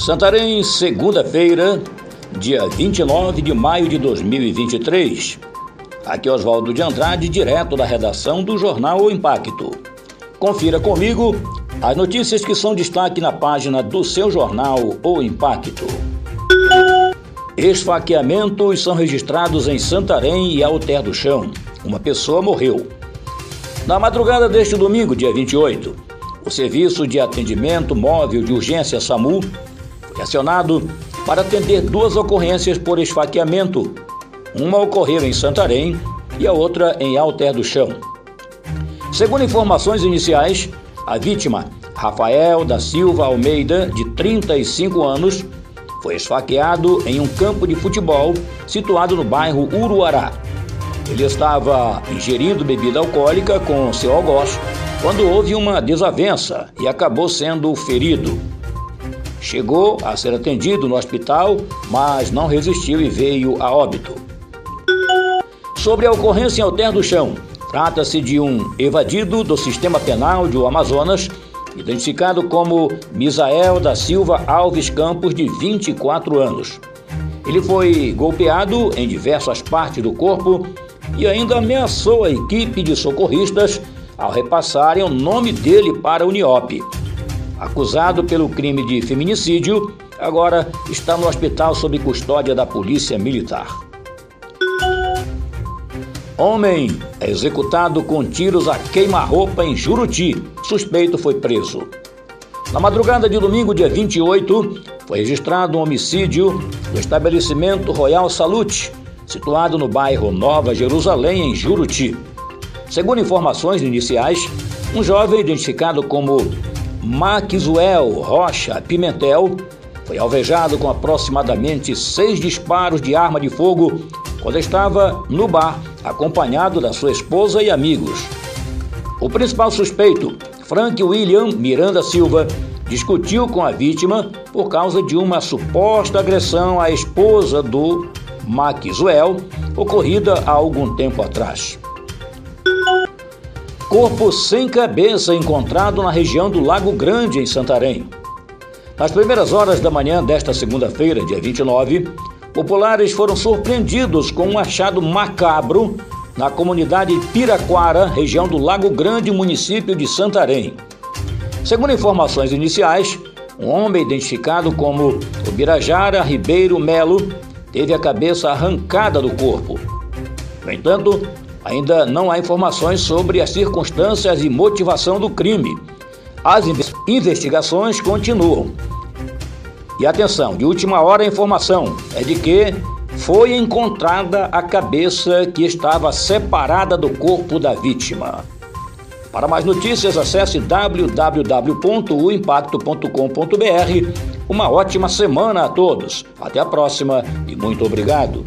Santarém, segunda-feira, dia 29 de maio de 2023. Aqui é Oswaldo de Andrade, direto da redação do jornal O Impacto. Confira comigo as notícias que são destaque na página do seu jornal O Impacto. Esfaqueamentos são registrados em Santarém e Alter do Chão. Uma pessoa morreu. Na madrugada deste domingo, dia 28, o Serviço de Atendimento Móvel de Urgência SAMU acionado para atender duas ocorrências por esfaqueamento. Uma ocorreu em Santarém e a outra em Alter do Chão. Segundo informações iniciais, a vítima, Rafael da Silva Almeida, de 35 anos, foi esfaqueado em um campo de futebol situado no bairro Uruará. Ele estava ingerindo bebida alcoólica com seu algoz quando houve uma desavença e acabou sendo ferido. Chegou a ser atendido no hospital, mas não resistiu e veio a óbito. Sobre a ocorrência em Alter do Chão, trata-se de um evadido do sistema penal do Amazonas, identificado como Misael da Silva Alves Campos, de 24 anos. Ele foi golpeado em diversas partes do corpo e ainda ameaçou a equipe de socorristas ao repassarem o nome dele para a Uniop. Acusado pelo crime de feminicídio, agora está no hospital sob custódia da Polícia Militar. Homem é executado com tiros a queima-roupa em Juruti. Suspeito foi preso. Na madrugada de domingo, dia 28, foi registrado um homicídio no estabelecimento Royal Salute, situado no bairro Nova Jerusalém, em Juruti. Segundo informações iniciais, um jovem identificado como Maxwell Rocha Pimentel foi alvejado com aproximadamente seis disparos de arma de fogo quando estava no bar, acompanhado da sua esposa e amigos. O principal suspeito, Frank William Miranda Silva, discutiu com a vítima por causa de uma suposta agressão à esposa do Maxwell, ocorrida há algum tempo atrás. Corpo sem cabeça encontrado na região do Lago Grande, em Santarém. Nas primeiras horas da manhã desta segunda-feira, dia 29, populares foram surpreendidos com um achado macabro na comunidade Piraquara, região do Lago Grande, município de Santarém. Segundo informações iniciais, um homem identificado como Birajara Ribeiro Melo teve a cabeça arrancada do corpo. No entanto, Ainda não há informações sobre as circunstâncias e motivação do crime. As investigações continuam. E atenção, de última hora a informação é de que foi encontrada a cabeça que estava separada do corpo da vítima. Para mais notícias, acesse www.uimpacto.com.br. Uma ótima semana a todos. Até a próxima e muito obrigado.